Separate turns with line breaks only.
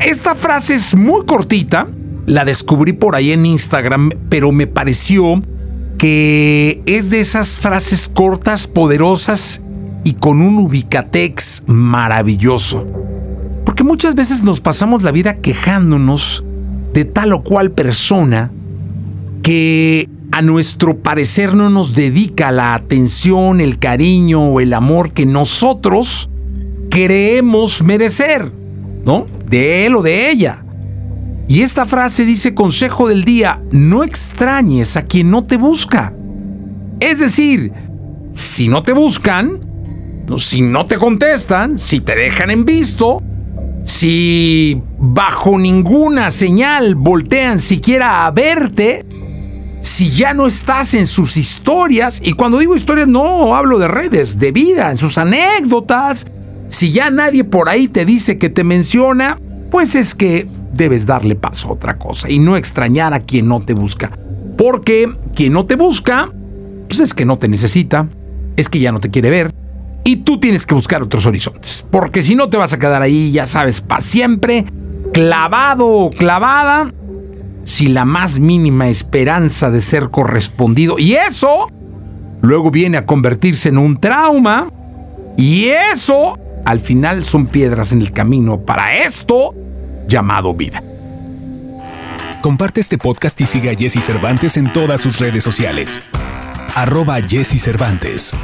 esta frase es muy cortita, la descubrí por ahí en Instagram, pero me pareció que es de esas frases cortas, poderosas y con un ubicatex maravilloso. Porque muchas veces nos pasamos la vida quejándonos de tal o cual persona que a nuestro parecer no nos dedica la atención, el cariño o el amor que nosotros creemos merecer, ¿no? De él o de ella. Y esta frase dice consejo del día, no extrañes a quien no te busca. Es decir, si no te buscan, si no te contestan, si te dejan en visto, si bajo ninguna señal voltean siquiera a verte, si ya no estás en sus historias, y cuando digo historias no hablo de redes, de vida, en sus anécdotas, si ya nadie por ahí te dice que te menciona, pues es que debes darle paso a otra cosa y no extrañar a quien no te busca. Porque quien no te busca, pues es que no te necesita, es que ya no te quiere ver, y tú tienes que buscar otros horizontes. Porque si no te vas a quedar ahí, ya sabes, para siempre, clavado o clavada sin la más mínima esperanza de ser correspondido. Y eso luego viene a convertirse en un trauma. Y eso al final son piedras en el camino para esto llamado vida.
Comparte este podcast y sigue a Jesse Cervantes en todas sus redes sociales. Arroba Jesse Cervantes.